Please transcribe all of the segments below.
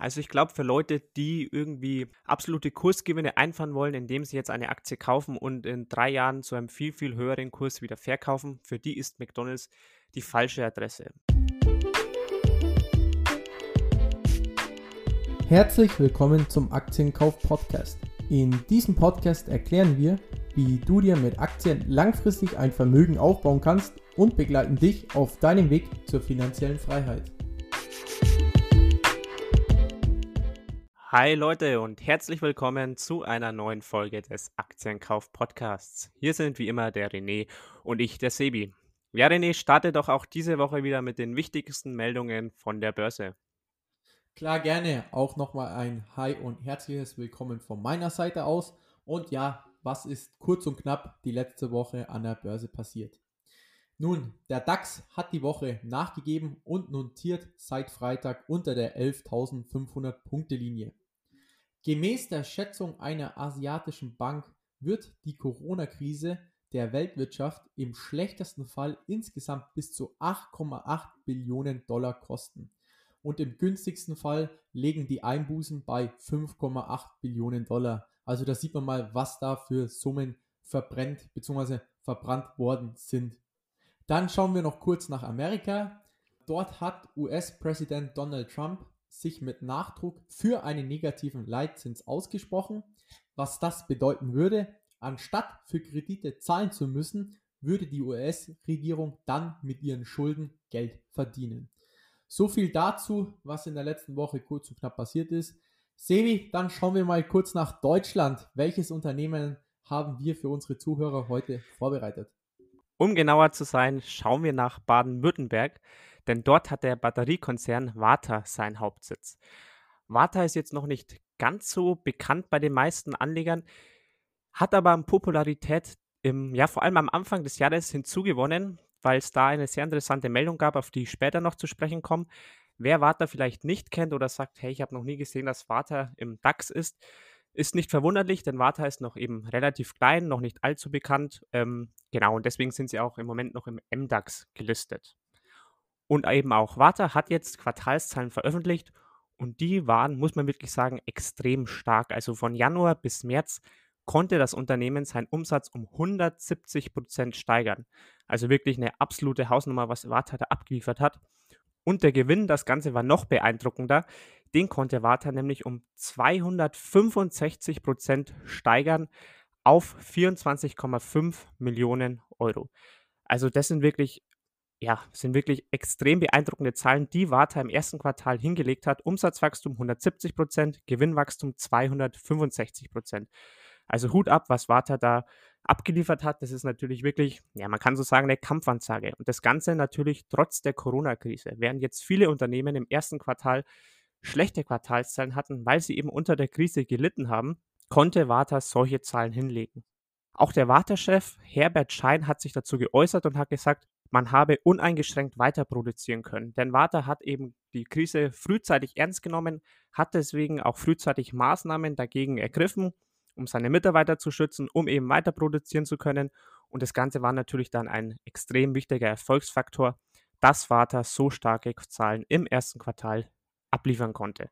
Also ich glaube, für Leute, die irgendwie absolute Kursgewinne einfahren wollen, indem sie jetzt eine Aktie kaufen und in drei Jahren zu einem viel, viel höheren Kurs wieder verkaufen, für die ist McDonald's die falsche Adresse. Herzlich willkommen zum Aktienkauf Podcast. In diesem Podcast erklären wir, wie du dir mit Aktien langfristig ein Vermögen aufbauen kannst und begleiten dich auf deinem Weg zur finanziellen Freiheit. Hi Leute und herzlich willkommen zu einer neuen Folge des Aktienkauf Podcasts. Hier sind wie immer der René und ich, der Sebi. Ja, René, starte doch auch diese Woche wieder mit den wichtigsten Meldungen von der Börse. Klar, gerne. Auch nochmal ein Hi und herzliches Willkommen von meiner Seite aus. Und ja, was ist kurz und knapp die letzte Woche an der Börse passiert? Nun, der DAX hat die Woche nachgegeben und notiert seit Freitag unter der 11.500 Punkte Linie. Gemäß der Schätzung einer asiatischen Bank wird die Corona-Krise der Weltwirtschaft im schlechtesten Fall insgesamt bis zu 8,8 Billionen Dollar kosten. Und im günstigsten Fall legen die Einbußen bei 5,8 Billionen Dollar. Also da sieht man mal, was da für Summen verbrennt bzw. verbrannt worden sind. Dann schauen wir noch kurz nach Amerika. Dort hat US-Präsident Donald Trump sich mit Nachdruck für einen negativen Leitzins ausgesprochen. Was das bedeuten würde, anstatt für Kredite zahlen zu müssen, würde die US-Regierung dann mit ihren Schulden Geld verdienen. So viel dazu, was in der letzten Woche kurz und knapp passiert ist. Sebi, dann schauen wir mal kurz nach Deutschland. Welches Unternehmen haben wir für unsere Zuhörer heute vorbereitet? Um genauer zu sein, schauen wir nach Baden-Württemberg, denn dort hat der Batteriekonzern Warta seinen Hauptsitz. Warta ist jetzt noch nicht ganz so bekannt bei den meisten Anlegern, hat aber an Popularität im, ja, vor allem am Anfang des Jahres hinzugewonnen, weil es da eine sehr interessante Meldung gab, auf die ich später noch zu sprechen komme. Wer Warta vielleicht nicht kennt oder sagt, hey, ich habe noch nie gesehen, dass Warta im DAX ist, ist nicht verwunderlich, denn Warta ist noch eben relativ klein, noch nicht allzu bekannt. Ähm, genau, und deswegen sind sie auch im Moment noch im MDAX gelistet. Und eben auch Warta hat jetzt Quartalszahlen veröffentlicht und die waren, muss man wirklich sagen, extrem stark. Also von Januar bis März konnte das Unternehmen seinen Umsatz um 170 Prozent steigern. Also wirklich eine absolute Hausnummer, was Warta da abgeliefert hat. Und der Gewinn, das Ganze war noch beeindruckender. Den konnte Warta nämlich um 265 Prozent steigern auf 24,5 Millionen Euro. Also das sind wirklich, ja, sind wirklich extrem beeindruckende Zahlen, die Warta im ersten Quartal hingelegt hat. Umsatzwachstum 170 Prozent, Gewinnwachstum 265 Prozent. Also Hut ab, was Warta da abgeliefert hat. Das ist natürlich wirklich, ja, man kann so sagen, eine Kampfansage. Und das Ganze natürlich trotz der Corona-Krise. Während jetzt viele Unternehmen im ersten Quartal schlechte Quartalszahlen hatten, weil sie eben unter der Krise gelitten haben, konnte Warta solche Zahlen hinlegen. Auch der Warta-Chef Herbert Schein hat sich dazu geäußert und hat gesagt, man habe uneingeschränkt weiter produzieren können. Denn Warta hat eben die Krise frühzeitig ernst genommen, hat deswegen auch frühzeitig Maßnahmen dagegen ergriffen, um seine Mitarbeiter zu schützen, um eben weiter produzieren zu können. Und das Ganze war natürlich dann ein extrem wichtiger Erfolgsfaktor, dass Warta so starke Zahlen im ersten Quartal abliefern konnte.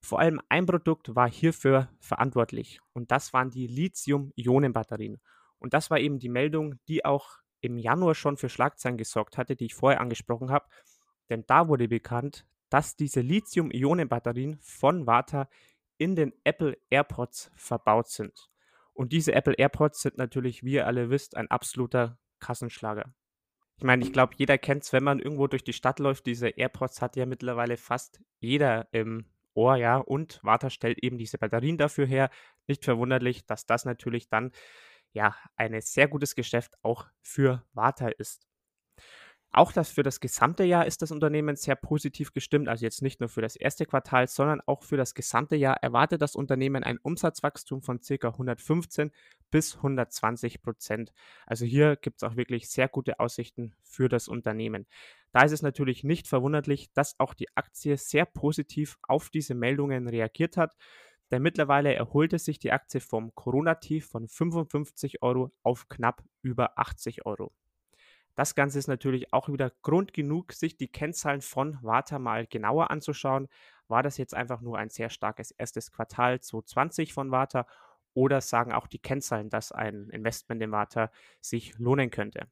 Vor allem ein Produkt war hierfür verantwortlich und das waren die Lithium-Ionen-Batterien. Und das war eben die Meldung, die auch im Januar schon für Schlagzeilen gesorgt hatte, die ich vorher angesprochen habe. Denn da wurde bekannt, dass diese Lithium-Ionen-Batterien von Warta in den Apple AirPods verbaut sind. Und diese Apple AirPods sind natürlich, wie ihr alle wisst, ein absoluter Kassenschlager. Ich meine, ich glaube, jeder kennt es, wenn man irgendwo durch die Stadt läuft. Diese AirPods hat ja mittlerweile fast jeder im Ohr, ja. Und Warta stellt eben diese Batterien dafür her. Nicht verwunderlich, dass das natürlich dann ja ein sehr gutes Geschäft auch für Warta ist. Auch das für das gesamte Jahr ist das Unternehmen sehr positiv gestimmt, also jetzt nicht nur für das erste Quartal, sondern auch für das gesamte Jahr erwartet das Unternehmen ein Umsatzwachstum von ca. 115 bis 120 Prozent. Also hier gibt es auch wirklich sehr gute Aussichten für das Unternehmen. Da ist es natürlich nicht verwunderlich, dass auch die Aktie sehr positiv auf diese Meldungen reagiert hat. Denn mittlerweile erholte sich die Aktie vom Corona-Tief von 55 Euro auf knapp über 80 Euro. Das Ganze ist natürlich auch wieder Grund genug, sich die Kennzahlen von Warta mal genauer anzuschauen. War das jetzt einfach nur ein sehr starkes erstes Quartal 2020 von Warta oder sagen auch die Kennzahlen, dass ein Investment in Warta sich lohnen könnte?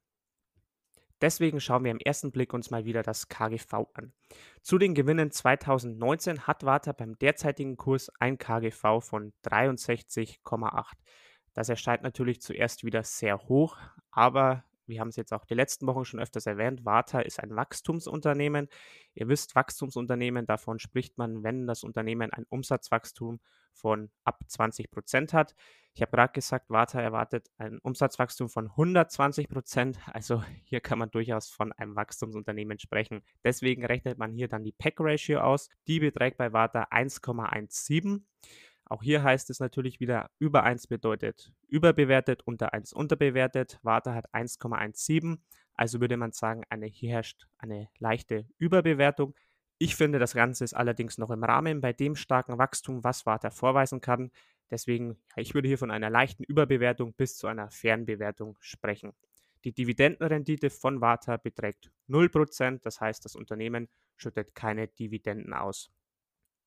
Deswegen schauen wir im ersten Blick uns mal wieder das KGV an. Zu den Gewinnen 2019 hat Warta beim derzeitigen Kurs ein KGV von 63,8. Das erscheint natürlich zuerst wieder sehr hoch, aber wir haben es jetzt auch die letzten Wochen schon öfters erwähnt, Warta ist ein Wachstumsunternehmen. Ihr wisst, Wachstumsunternehmen, davon spricht man, wenn das Unternehmen ein Umsatzwachstum von ab 20 Prozent hat. Ich habe gerade gesagt, Warta erwartet ein Umsatzwachstum von 120 Prozent. Also hier kann man durchaus von einem Wachstumsunternehmen sprechen. Deswegen rechnet man hier dann die Pack-Ratio aus. Die beträgt bei Warta 1,17. Auch hier heißt es natürlich wieder, über 1 bedeutet überbewertet, unter 1 unterbewertet. Warta hat 1,17. Also würde man sagen, eine, hier herrscht eine leichte Überbewertung. Ich finde, das Ganze ist allerdings noch im Rahmen bei dem starken Wachstum, was Warta vorweisen kann. Deswegen, ja, ich würde hier von einer leichten Überbewertung bis zu einer fairen Bewertung sprechen. Die Dividendenrendite von Warta beträgt 0%, das heißt, das Unternehmen schüttet keine Dividenden aus.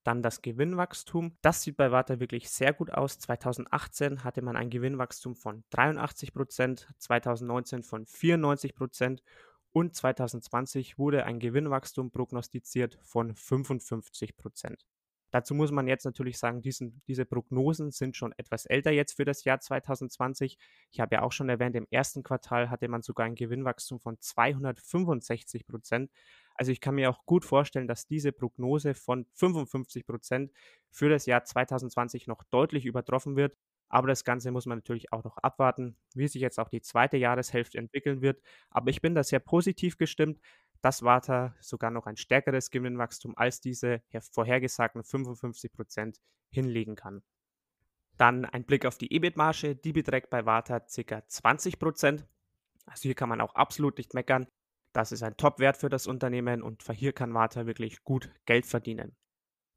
Dann das Gewinnwachstum. Das sieht bei Warta wirklich sehr gut aus. 2018 hatte man ein Gewinnwachstum von 83 Prozent, 2019 von 94 Prozent und 2020 wurde ein Gewinnwachstum prognostiziert von 55 Prozent. Dazu muss man jetzt natürlich sagen, diesen, diese Prognosen sind schon etwas älter jetzt für das Jahr 2020. Ich habe ja auch schon erwähnt, im ersten Quartal hatte man sogar ein Gewinnwachstum von 265 Prozent. Also ich kann mir auch gut vorstellen, dass diese Prognose von 55 Prozent für das Jahr 2020 noch deutlich übertroffen wird. Aber das Ganze muss man natürlich auch noch abwarten, wie sich jetzt auch die zweite Jahreshälfte entwickeln wird. Aber ich bin da sehr positiv gestimmt, dass Warta sogar noch ein stärkeres Gewinnwachstum als diese vorhergesagten 55 Prozent hinlegen kann. Dann ein Blick auf die EBIT-Marge, die beträgt bei Warta ca. 20 Prozent. Also hier kann man auch absolut nicht meckern. Das ist ein Top-Wert für das Unternehmen und hier kann Warta wirklich gut Geld verdienen.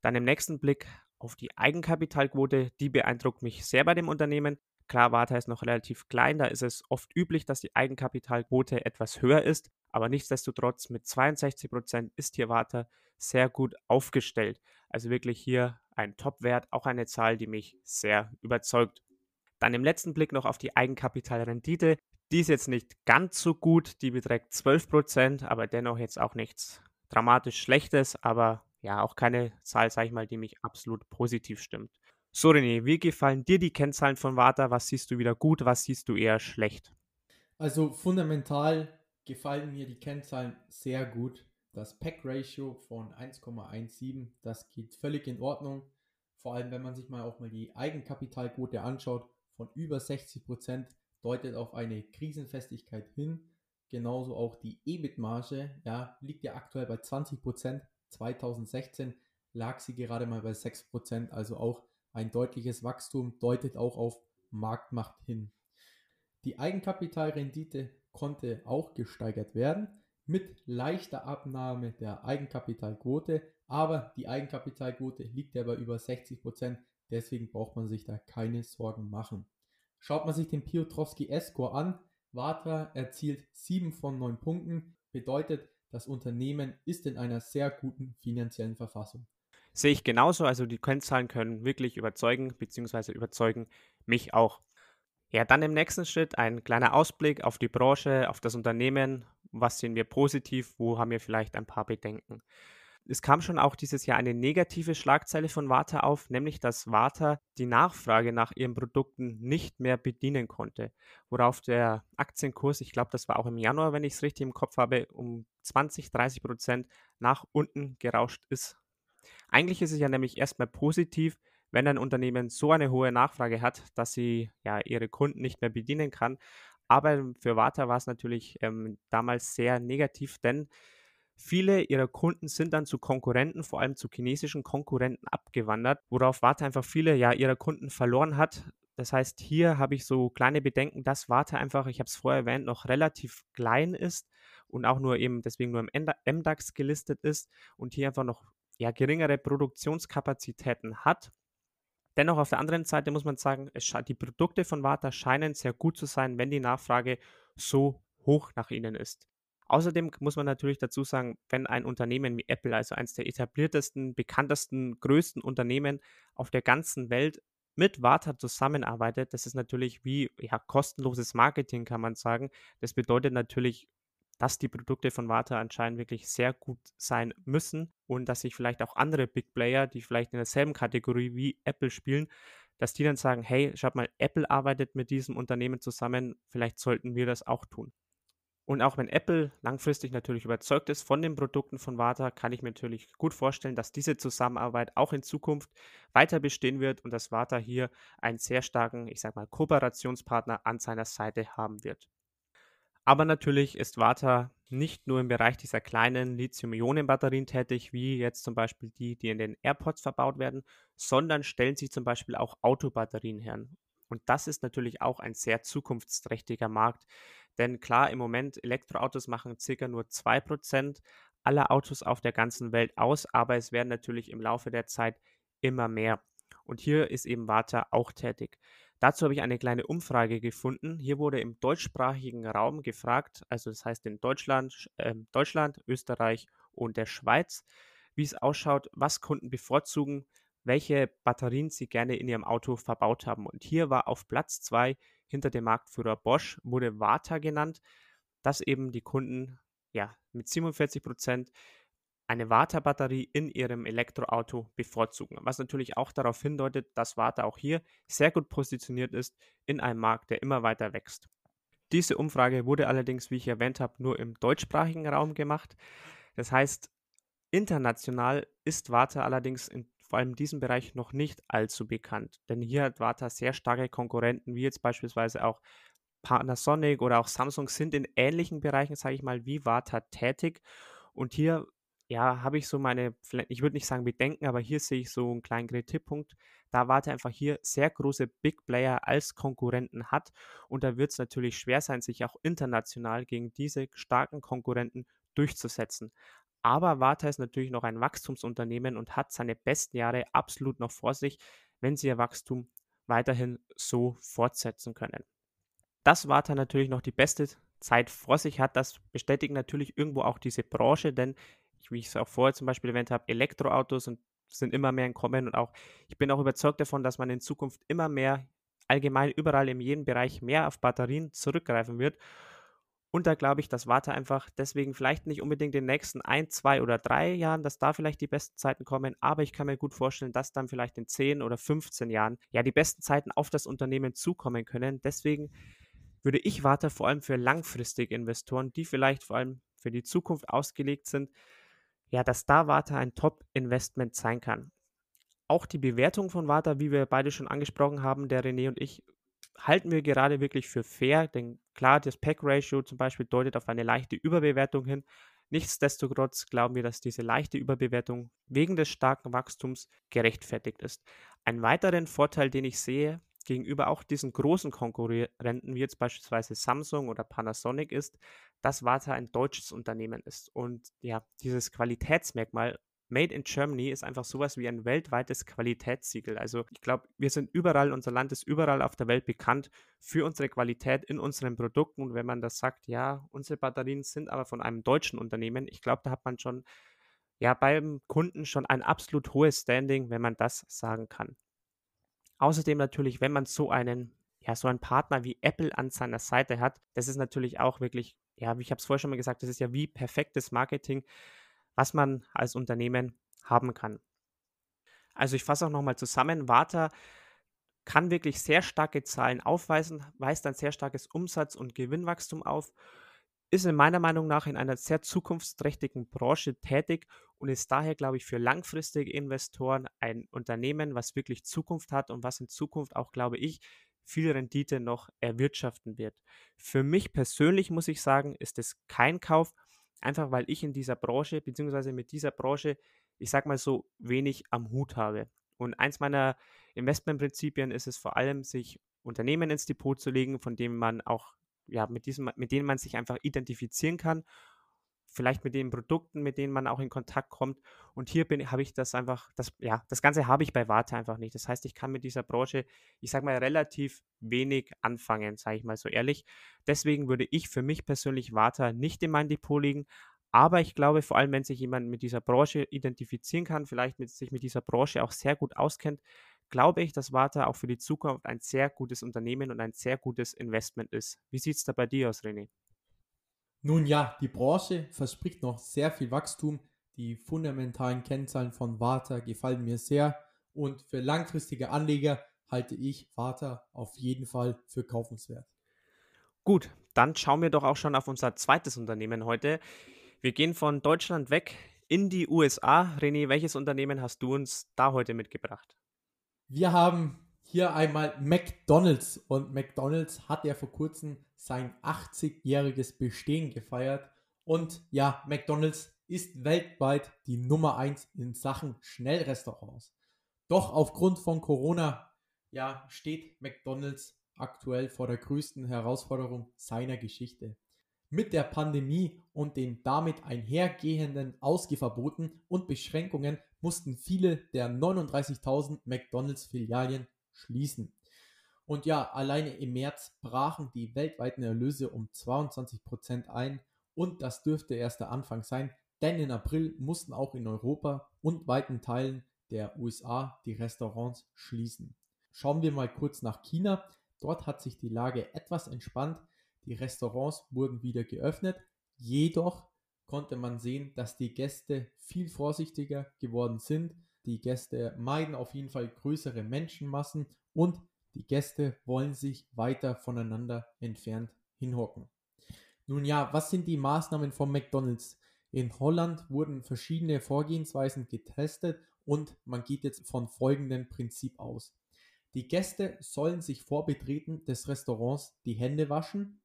Dann im nächsten Blick auf die Eigenkapitalquote, die beeindruckt mich sehr bei dem Unternehmen. Klar, Warta ist noch relativ klein, da ist es oft üblich, dass die Eigenkapitalquote etwas höher ist, aber nichtsdestotrotz mit 62 Prozent ist hier Warta sehr gut aufgestellt. Also wirklich hier ein Top-Wert, auch eine Zahl, die mich sehr überzeugt. Dann im letzten Blick noch auf die Eigenkapitalrendite. Die ist jetzt nicht ganz so gut, die beträgt 12%, aber dennoch jetzt auch nichts dramatisch Schlechtes, aber ja, auch keine Zahl, sag ich mal, die mich absolut positiv stimmt. So, René, wie gefallen dir die Kennzahlen von Warta? Was siehst du wieder gut, was siehst du eher schlecht? Also fundamental gefallen mir die Kennzahlen sehr gut. Das Pack-Ratio von 1,17, das geht völlig in Ordnung. Vor allem, wenn man sich mal auch mal die Eigenkapitalquote anschaut, von über 60 Prozent deutet auf eine Krisenfestigkeit hin. Genauso auch die EBIT-Marge, ja, liegt ja aktuell bei 20 Prozent. 2016 lag sie gerade mal bei 6 Prozent, also auch ein deutliches Wachstum deutet auch auf Marktmacht hin. Die Eigenkapitalrendite konnte auch gesteigert werden mit leichter Abnahme der Eigenkapitalquote, aber die Eigenkapitalquote liegt ja bei über 60 Prozent, deswegen braucht man sich da keine Sorgen machen. Schaut man sich den Piotrowski S-Score an, Vatra erzielt 7 von 9 Punkten, bedeutet, das Unternehmen ist in einer sehr guten finanziellen Verfassung. Sehe ich genauso, also die Kennzahlen können wirklich überzeugen, beziehungsweise überzeugen mich auch. Ja, dann im nächsten Schritt ein kleiner Ausblick auf die Branche, auf das Unternehmen. Was sehen wir positiv? Wo haben wir vielleicht ein paar Bedenken? Es kam schon auch dieses Jahr eine negative Schlagzeile von Warta auf, nämlich dass Warta die Nachfrage nach ihren Produkten nicht mehr bedienen konnte, worauf der Aktienkurs, ich glaube, das war auch im Januar, wenn ich es richtig im Kopf habe, um 20, 30 Prozent nach unten gerauscht ist. Eigentlich ist es ja nämlich erstmal positiv, wenn ein Unternehmen so eine hohe Nachfrage hat, dass sie ja ihre Kunden nicht mehr bedienen kann. Aber für Warta war es natürlich ähm, damals sehr negativ, denn Viele ihrer Kunden sind dann zu Konkurrenten, vor allem zu chinesischen Konkurrenten abgewandert, worauf Warte einfach viele ja ihrer Kunden verloren hat. Das heißt, hier habe ich so kleine Bedenken, dass Warte einfach, ich habe es vorher erwähnt, noch relativ klein ist und auch nur eben deswegen nur im MDAX gelistet ist und hier einfach noch ja, geringere Produktionskapazitäten hat. Dennoch auf der anderen Seite muss man sagen, die Produkte von Warta scheinen sehr gut zu sein, wenn die Nachfrage so hoch nach ihnen ist. Außerdem muss man natürlich dazu sagen, wenn ein Unternehmen wie Apple, also eines der etabliertesten, bekanntesten, größten Unternehmen auf der ganzen Welt mit Warta zusammenarbeitet, das ist natürlich wie ja, kostenloses Marketing, kann man sagen. Das bedeutet natürlich, dass die Produkte von Warta anscheinend wirklich sehr gut sein müssen und dass sich vielleicht auch andere Big Player, die vielleicht in derselben Kategorie wie Apple spielen, dass die dann sagen, hey, schaut mal, Apple arbeitet mit diesem Unternehmen zusammen, vielleicht sollten wir das auch tun. Und auch wenn Apple langfristig natürlich überzeugt ist von den Produkten von Warta, kann ich mir natürlich gut vorstellen, dass diese Zusammenarbeit auch in Zukunft weiter bestehen wird und dass Warta hier einen sehr starken, ich sag mal, Kooperationspartner an seiner Seite haben wird. Aber natürlich ist Warta nicht nur im Bereich dieser kleinen Lithium-Ionen-Batterien tätig, wie jetzt zum Beispiel die, die in den AirPods verbaut werden, sondern stellen sie zum Beispiel auch Autobatterien her. Und das ist natürlich auch ein sehr zukunftsträchtiger Markt, denn klar, im Moment Elektroautos machen circa nur 2% aller Autos auf der ganzen Welt aus, aber es werden natürlich im Laufe der Zeit immer mehr. Und hier ist eben Warta auch tätig. Dazu habe ich eine kleine Umfrage gefunden. Hier wurde im deutschsprachigen Raum gefragt, also das heißt in Deutschland, äh, Deutschland, Österreich und der Schweiz, wie es ausschaut, was Kunden bevorzugen, welche Batterien sie gerne in ihrem Auto verbaut haben. Und hier war auf Platz 2 hinter dem Marktführer Bosch, wurde Warta genannt, dass eben die Kunden ja mit 47 Prozent eine Warta-Batterie in ihrem Elektroauto bevorzugen. Was natürlich auch darauf hindeutet, dass Warta auch hier sehr gut positioniert ist in einem Markt, der immer weiter wächst. Diese Umfrage wurde allerdings, wie ich erwähnt habe, nur im deutschsprachigen Raum gemacht. Das heißt, international ist Warta allerdings in vor allem in diesem Bereich noch nicht allzu bekannt. Denn hier hat Warta sehr starke Konkurrenten, wie jetzt beispielsweise auch Panasonic oder auch Samsung sind in ähnlichen Bereichen, sage ich mal, wie Warta tätig. Und hier, ja, habe ich so meine, ich würde nicht sagen Bedenken, aber hier sehe ich so einen kleinen Kritikpunkt, da Warta einfach hier sehr große Big Player als Konkurrenten hat. Und da wird es natürlich schwer sein, sich auch international gegen diese starken Konkurrenten durchzusetzen. Aber Warta ist natürlich noch ein Wachstumsunternehmen und hat seine besten Jahre absolut noch vor sich, wenn sie ihr Wachstum weiterhin so fortsetzen können. Dass Warta natürlich noch die beste Zeit vor sich hat, das bestätigt natürlich irgendwo auch diese Branche, denn wie ich es auch vorher zum Beispiel erwähnt habe, Elektroautos und sind immer mehr im Kommen und auch ich bin auch überzeugt davon, dass man in Zukunft immer mehr allgemein überall in jedem Bereich mehr auf Batterien zurückgreifen wird und da glaube ich, dass Warte einfach deswegen vielleicht nicht unbedingt in den nächsten ein, zwei oder drei Jahren, dass da vielleicht die besten Zeiten kommen, aber ich kann mir gut vorstellen, dass dann vielleicht in 10 oder 15 Jahren ja die besten Zeiten auf das Unternehmen zukommen können. Deswegen würde ich Warte vor allem für langfristige Investoren, die vielleicht vor allem für die Zukunft ausgelegt sind, ja, dass da Warte ein Top-Investment sein kann. Auch die Bewertung von Warte, wie wir beide schon angesprochen haben, der René und ich, halten wir gerade wirklich für fair, denn klar, das Pack-Ratio zum Beispiel deutet auf eine leichte Überbewertung hin. Nichtsdestotrotz glauben wir, dass diese leichte Überbewertung wegen des starken Wachstums gerechtfertigt ist. Ein weiteren Vorteil, den ich sehe gegenüber auch diesen großen Konkurrenten, wie jetzt beispielsweise Samsung oder Panasonic, ist, dass Warta ein deutsches Unternehmen ist. Und ja, dieses Qualitätsmerkmal Made in Germany ist einfach sowas wie ein weltweites Qualitätssiegel. Also ich glaube, wir sind überall, unser Land ist überall auf der Welt bekannt für unsere Qualität in unseren Produkten. Und wenn man das sagt, ja, unsere Batterien sind aber von einem deutschen Unternehmen, ich glaube, da hat man schon ja beim Kunden schon ein absolut hohes Standing, wenn man das sagen kann. Außerdem natürlich, wenn man so einen ja, so einen Partner wie Apple an seiner Seite hat, das ist natürlich auch wirklich, ja, wie ich habe es vorher schon mal gesagt, das ist ja wie perfektes Marketing was man als Unternehmen haben kann. Also ich fasse auch nochmal zusammen. Warta kann wirklich sehr starke Zahlen aufweisen, weist ein sehr starkes Umsatz- und Gewinnwachstum auf, ist in meiner Meinung nach in einer sehr zukunftsträchtigen Branche tätig und ist daher, glaube ich, für langfristige Investoren ein Unternehmen, was wirklich Zukunft hat und was in Zukunft auch, glaube ich, viel Rendite noch erwirtschaften wird. Für mich persönlich muss ich sagen, ist es kein Kauf, Einfach weil ich in dieser Branche, beziehungsweise mit dieser Branche, ich sag mal so, wenig am Hut habe. Und eins meiner Investmentprinzipien ist es vor allem, sich Unternehmen ins Depot zu legen, von denen man auch, ja, mit diesem, mit denen man sich einfach identifizieren kann, vielleicht mit den Produkten, mit denen man auch in Kontakt kommt. Und hier bin habe ich das einfach, das, ja, das Ganze habe ich bei Warte einfach nicht. Das heißt, ich kann mit dieser Branche, ich sage mal, relativ wenig anfangen, sage ich mal so ehrlich. Deswegen würde ich für mich persönlich Warte nicht in mein Depot legen. Aber ich glaube, vor allem, wenn sich jemand mit dieser Branche identifizieren kann, vielleicht mit, sich mit dieser Branche auch sehr gut auskennt, glaube ich, dass Warta auch für die Zukunft ein sehr gutes Unternehmen und ein sehr gutes Investment ist. Wie sieht es da bei dir aus, René? Nun ja, die Branche verspricht noch sehr viel Wachstum. Die fundamentalen Kennzahlen von Warta gefallen mir sehr und für langfristige Anleger halte ich Warta auf jeden Fall für kaufenswert. Gut, dann schauen wir doch auch schon auf unser zweites Unternehmen heute. Wir gehen von Deutschland weg in die USA. René, welches Unternehmen hast du uns da heute mitgebracht? Wir haben hier einmal McDonald's und McDonald's hat ja vor kurzem sein 80-jähriges Bestehen gefeiert und ja, McDonald's ist weltweit die Nummer 1 in Sachen Schnellrestaurants. Doch aufgrund von Corona ja, steht McDonald's aktuell vor der größten Herausforderung seiner Geschichte. Mit der Pandemie und den damit einhergehenden Ausgehverboten und Beschränkungen mussten viele der 39.000 McDonald's-Filialen schließen. Und ja, alleine im März brachen die weltweiten Erlöse um 22% ein und das dürfte erst der Anfang sein, denn in April mussten auch in Europa und weiten Teilen der USA die Restaurants schließen. Schauen wir mal kurz nach China. Dort hat sich die Lage etwas entspannt. Die Restaurants wurden wieder geöffnet, jedoch konnte man sehen, dass die Gäste viel vorsichtiger geworden sind. Die Gäste meiden auf jeden Fall größere Menschenmassen und die Gäste wollen sich weiter voneinander entfernt hinhocken. Nun ja, was sind die Maßnahmen von McDonald's? In Holland wurden verschiedene Vorgehensweisen getestet und man geht jetzt von folgendem Prinzip aus. Die Gäste sollen sich vor Betreten des Restaurants die Hände waschen,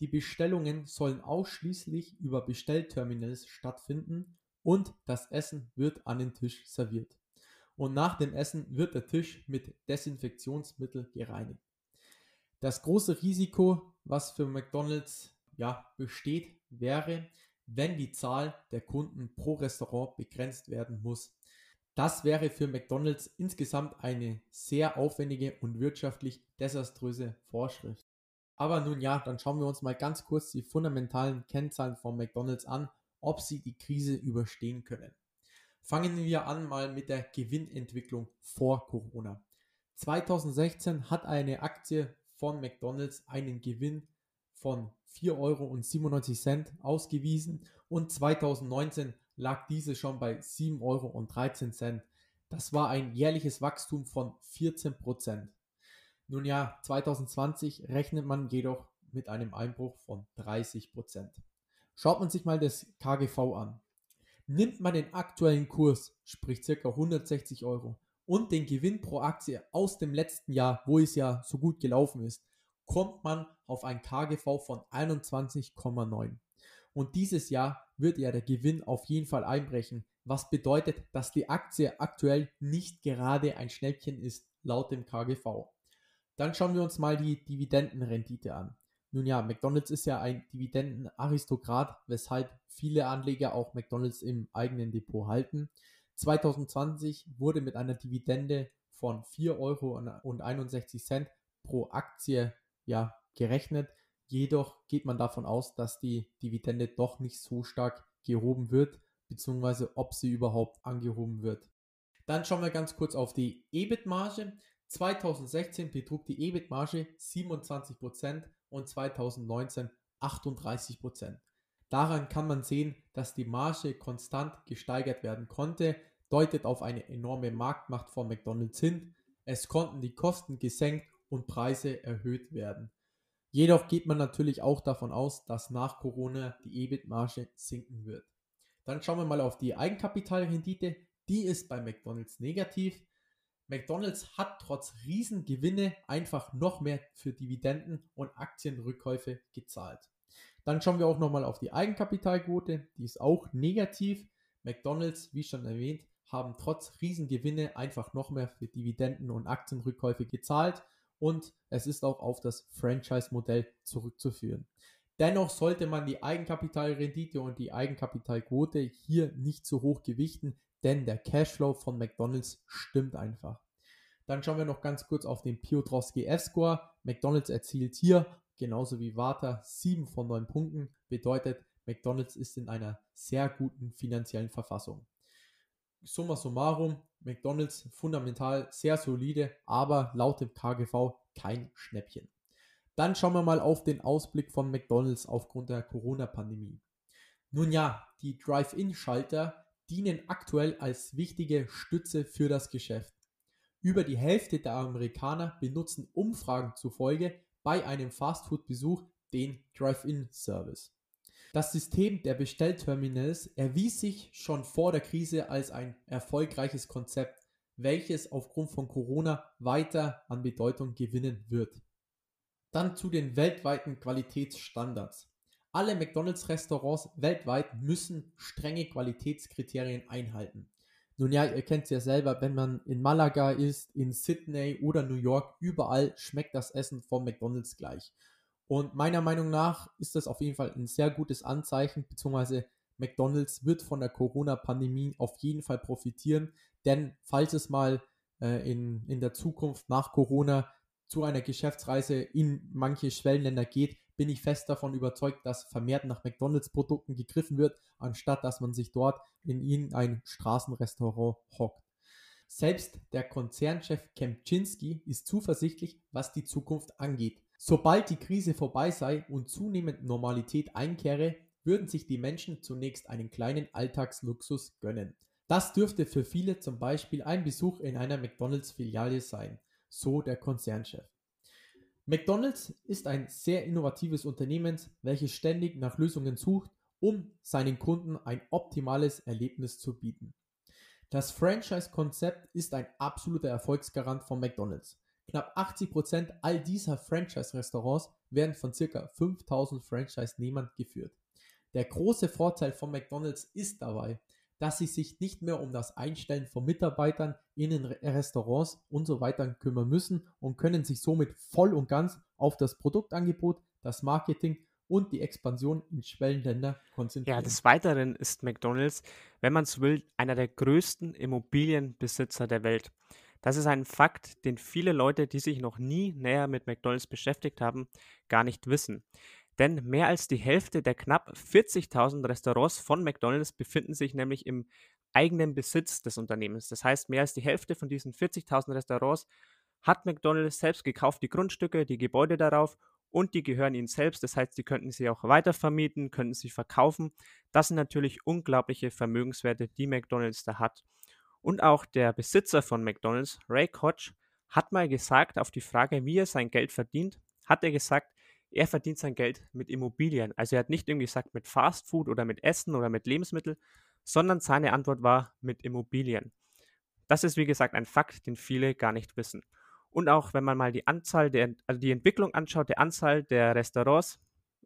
die Bestellungen sollen ausschließlich über Bestellterminals stattfinden und das Essen wird an den Tisch serviert. Und nach dem Essen wird der Tisch mit Desinfektionsmittel gereinigt. Das große Risiko, was für McDonald's ja besteht, wäre, wenn die Zahl der Kunden pro Restaurant begrenzt werden muss. Das wäre für McDonald's insgesamt eine sehr aufwendige und wirtschaftlich desaströse Vorschrift. Aber nun ja, dann schauen wir uns mal ganz kurz die fundamentalen Kennzahlen von McDonald's an, ob sie die Krise überstehen können. Fangen wir an mal mit der Gewinnentwicklung vor Corona. 2016 hat eine Aktie von McDonald's einen Gewinn von 4,97 Euro ausgewiesen und 2019 lag diese schon bei 7,13 Euro. Das war ein jährliches Wachstum von 14 Prozent. Nun ja, 2020 rechnet man jedoch mit einem Einbruch von 30 Prozent. Schaut man sich mal das KGV an. Nimmt man den aktuellen Kurs, sprich ca. 160 Euro, und den Gewinn pro Aktie aus dem letzten Jahr, wo es ja so gut gelaufen ist, kommt man auf ein KGV von 21,9. Und dieses Jahr wird ja der Gewinn auf jeden Fall einbrechen, was bedeutet, dass die Aktie aktuell nicht gerade ein Schnäppchen ist, laut dem KGV. Dann schauen wir uns mal die Dividendenrendite an. Nun ja, McDonald's ist ja ein Dividendenaristokrat, weshalb viele Anleger auch McDonald's im eigenen Depot halten. 2020 wurde mit einer Dividende von 4,61 Euro pro Aktie ja, gerechnet. Jedoch geht man davon aus, dass die Dividende doch nicht so stark gehoben wird, beziehungsweise ob sie überhaupt angehoben wird. Dann schauen wir ganz kurz auf die EBIT-Marge. 2016 betrug die EBIT-Marge 27% und 2019 38%. Daran kann man sehen, dass die Marge konstant gesteigert werden konnte, deutet auf eine enorme Marktmacht von McDonald's hin. Es konnten die Kosten gesenkt und Preise erhöht werden. Jedoch geht man natürlich auch davon aus, dass nach Corona die EBIT-Marge sinken wird. Dann schauen wir mal auf die Eigenkapitalrendite. Die ist bei McDonald's negativ. McDonald's hat trotz Riesengewinne einfach noch mehr für Dividenden und Aktienrückkäufe gezahlt. Dann schauen wir auch nochmal auf die Eigenkapitalquote, die ist auch negativ. McDonald's, wie schon erwähnt, haben trotz Riesengewinne einfach noch mehr für Dividenden und Aktienrückkäufe gezahlt und es ist auch auf das Franchise-Modell zurückzuführen. Dennoch sollte man die Eigenkapitalrendite und die Eigenkapitalquote hier nicht zu hoch gewichten, denn der Cashflow von McDonald's stimmt einfach. Dann schauen wir noch ganz kurz auf den Piotrowski F-Score. McDonald's erzielt hier, genauso wie Warta, 7 von 9 Punkten. Bedeutet, McDonald's ist in einer sehr guten finanziellen Verfassung. Summa summarum, McDonald's fundamental sehr solide, aber laut dem KGV kein Schnäppchen. Dann schauen wir mal auf den Ausblick von McDonald's aufgrund der Corona-Pandemie. Nun ja, die Drive-In-Schalter dienen aktuell als wichtige Stütze für das Geschäft. Über die Hälfte der Amerikaner benutzen Umfragen zufolge bei einem Fastfood-Besuch den Drive-In-Service. Das System der Bestellterminals erwies sich schon vor der Krise als ein erfolgreiches Konzept, welches aufgrund von Corona weiter an Bedeutung gewinnen wird. Dann zu den weltweiten Qualitätsstandards. Alle McDonald's-Restaurants weltweit müssen strenge Qualitätskriterien einhalten. Nun ja, ihr kennt es ja selber, wenn man in Malaga ist, in Sydney oder New York, überall schmeckt das Essen von McDonald's gleich. Und meiner Meinung nach ist das auf jeden Fall ein sehr gutes Anzeichen, beziehungsweise McDonald's wird von der Corona-Pandemie auf jeden Fall profitieren, denn falls es mal äh, in, in der Zukunft nach Corona zu einer Geschäftsreise in manche Schwellenländer geht, bin ich fest davon überzeugt, dass vermehrt nach McDonalds-Produkten gegriffen wird, anstatt dass man sich dort in ihnen ein Straßenrestaurant hockt. Selbst der Konzernchef Kempczynski ist zuversichtlich, was die Zukunft angeht. Sobald die Krise vorbei sei und zunehmend Normalität einkehre, würden sich die Menschen zunächst einen kleinen Alltagsluxus gönnen. Das dürfte für viele zum Beispiel ein Besuch in einer McDonalds-Filiale sein so der Konzernchef. McDonald's ist ein sehr innovatives Unternehmen, welches ständig nach Lösungen sucht, um seinen Kunden ein optimales Erlebnis zu bieten. Das Franchise-Konzept ist ein absoluter Erfolgsgarant von McDonald's. Knapp 80% all dieser Franchise-Restaurants werden von ca. 5000 Franchise-Nehmern geführt. Der große Vorteil von McDonald's ist dabei, dass sie sich nicht mehr um das Einstellen von Mitarbeitern in den Restaurants und so weiter kümmern müssen und können sich somit voll und ganz auf das Produktangebot, das Marketing und die Expansion in Schwellenländer konzentrieren. Ja, des Weiteren ist McDonald's, wenn man es will, einer der größten Immobilienbesitzer der Welt. Das ist ein Fakt, den viele Leute, die sich noch nie näher mit McDonald's beschäftigt haben, gar nicht wissen. Denn mehr als die Hälfte der knapp 40.000 Restaurants von McDonald's befinden sich nämlich im eigenen Besitz des Unternehmens. Das heißt, mehr als die Hälfte von diesen 40.000 Restaurants hat McDonald's selbst gekauft, die Grundstücke, die Gebäude darauf und die gehören ihnen selbst. Das heißt, sie könnten sie auch weitervermieten, könnten sie verkaufen. Das sind natürlich unglaubliche Vermögenswerte, die McDonald's da hat. Und auch der Besitzer von McDonald's, Ray Koch, hat mal gesagt, auf die Frage, wie er sein Geld verdient, hat er gesagt, er verdient sein Geld mit Immobilien. Also er hat nicht irgendwie gesagt mit Fast Food oder mit Essen oder mit Lebensmitteln, sondern seine Antwort war mit Immobilien. Das ist wie gesagt ein Fakt, den viele gar nicht wissen. Und auch wenn man mal die Anzahl der, also die Entwicklung anschaut, der Anzahl der Restaurants,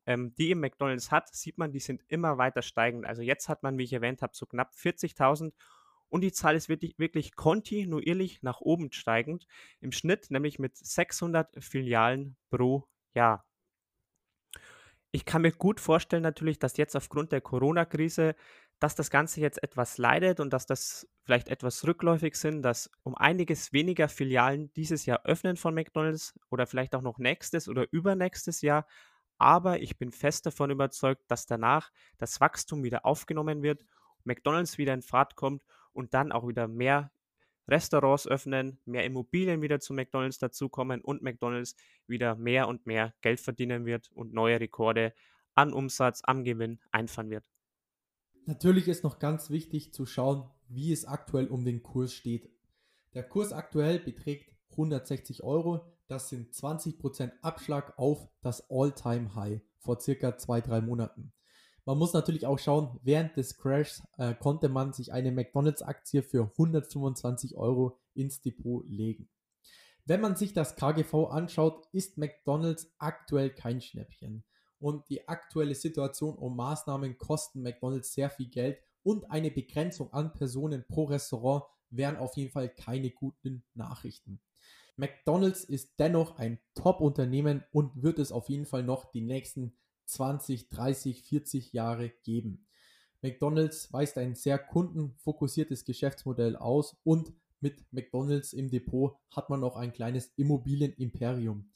ähm, die im McDonald's hat, sieht man, die sind immer weiter steigend. Also jetzt hat man, wie ich erwähnt habe, so knapp 40.000 und die Zahl ist wirklich, wirklich kontinuierlich nach oben steigend, im Schnitt nämlich mit 600 Filialen pro Jahr. Ich kann mir gut vorstellen natürlich, dass jetzt aufgrund der Corona-Krise, dass das Ganze jetzt etwas leidet und dass das vielleicht etwas rückläufig sind, dass um einiges weniger Filialen dieses Jahr öffnen von McDonald's oder vielleicht auch noch nächstes oder übernächstes Jahr. Aber ich bin fest davon überzeugt, dass danach das Wachstum wieder aufgenommen wird, McDonald's wieder in Fahrt kommt und dann auch wieder mehr Restaurants öffnen, mehr Immobilien wieder zu McDonald's dazukommen und McDonald's wieder mehr und mehr Geld verdienen wird und neue Rekorde an Umsatz, am Gewinn einfahren wird. Natürlich ist noch ganz wichtig zu schauen, wie es aktuell um den Kurs steht. Der Kurs aktuell beträgt 160 Euro. Das sind 20% Abschlag auf das All-Time-High vor circa zwei, drei Monaten. Man muss natürlich auch schauen, während des Crashs äh, konnte man sich eine McDonalds-Aktie für 125 Euro ins Depot legen. Wenn man sich das KGV anschaut, ist McDonalds aktuell kein Schnäppchen. Und die aktuelle Situation und Maßnahmen kosten McDonalds sehr viel Geld und eine Begrenzung an Personen pro Restaurant wären auf jeden Fall keine guten Nachrichten. McDonalds ist dennoch ein Top-Unternehmen und wird es auf jeden Fall noch die nächsten 20, 30, 40 Jahre geben. McDonald's weist ein sehr kundenfokussiertes Geschäftsmodell aus und mit McDonald's im Depot hat man auch ein kleines Immobilienimperium.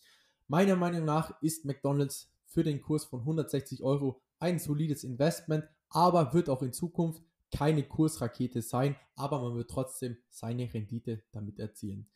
Meiner Meinung nach ist McDonald's für den Kurs von 160 Euro ein solides Investment, aber wird auch in Zukunft keine Kursrakete sein, aber man wird trotzdem seine Rendite damit erzielen.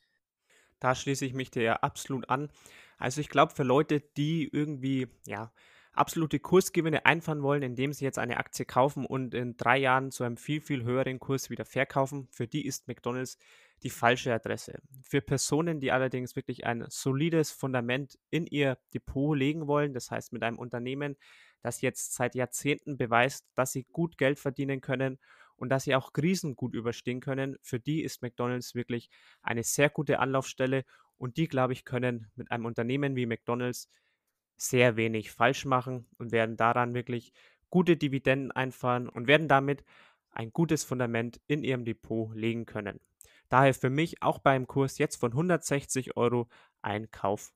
Da schließe ich mich dir ja absolut an. Also ich glaube, für Leute, die irgendwie, ja, absolute Kursgewinne einfahren wollen, indem sie jetzt eine Aktie kaufen und in drei Jahren zu einem viel, viel höheren Kurs wieder verkaufen, für die ist McDonald's die falsche Adresse. Für Personen, die allerdings wirklich ein solides Fundament in ihr Depot legen wollen, das heißt mit einem Unternehmen, das jetzt seit Jahrzehnten beweist, dass sie gut Geld verdienen können und dass sie auch Krisen gut überstehen können, für die ist McDonald's wirklich eine sehr gute Anlaufstelle und die, glaube ich, können mit einem Unternehmen wie McDonald's sehr wenig falsch machen und werden daran wirklich gute Dividenden einfahren und werden damit ein gutes Fundament in ihrem Depot legen können. Daher für mich auch beim Kurs jetzt von 160 Euro ein Kauf.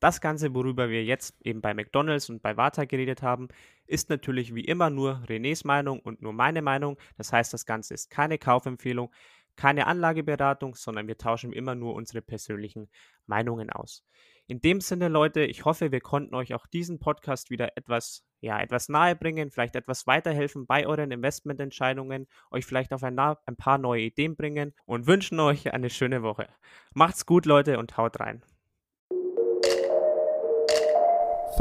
Das Ganze, worüber wir jetzt eben bei McDonald's und bei Vata geredet haben, ist natürlich wie immer nur Renés Meinung und nur meine Meinung. Das heißt, das Ganze ist keine Kaufempfehlung, keine Anlageberatung, sondern wir tauschen immer nur unsere persönlichen Meinungen aus. In dem Sinne, Leute, ich hoffe, wir konnten euch auch diesen Podcast wieder etwas, ja, etwas nahe bringen, vielleicht etwas weiterhelfen bei euren Investmententscheidungen, euch vielleicht auf ein, ein paar neue Ideen bringen und wünschen euch eine schöne Woche. Macht's gut, Leute, und haut rein.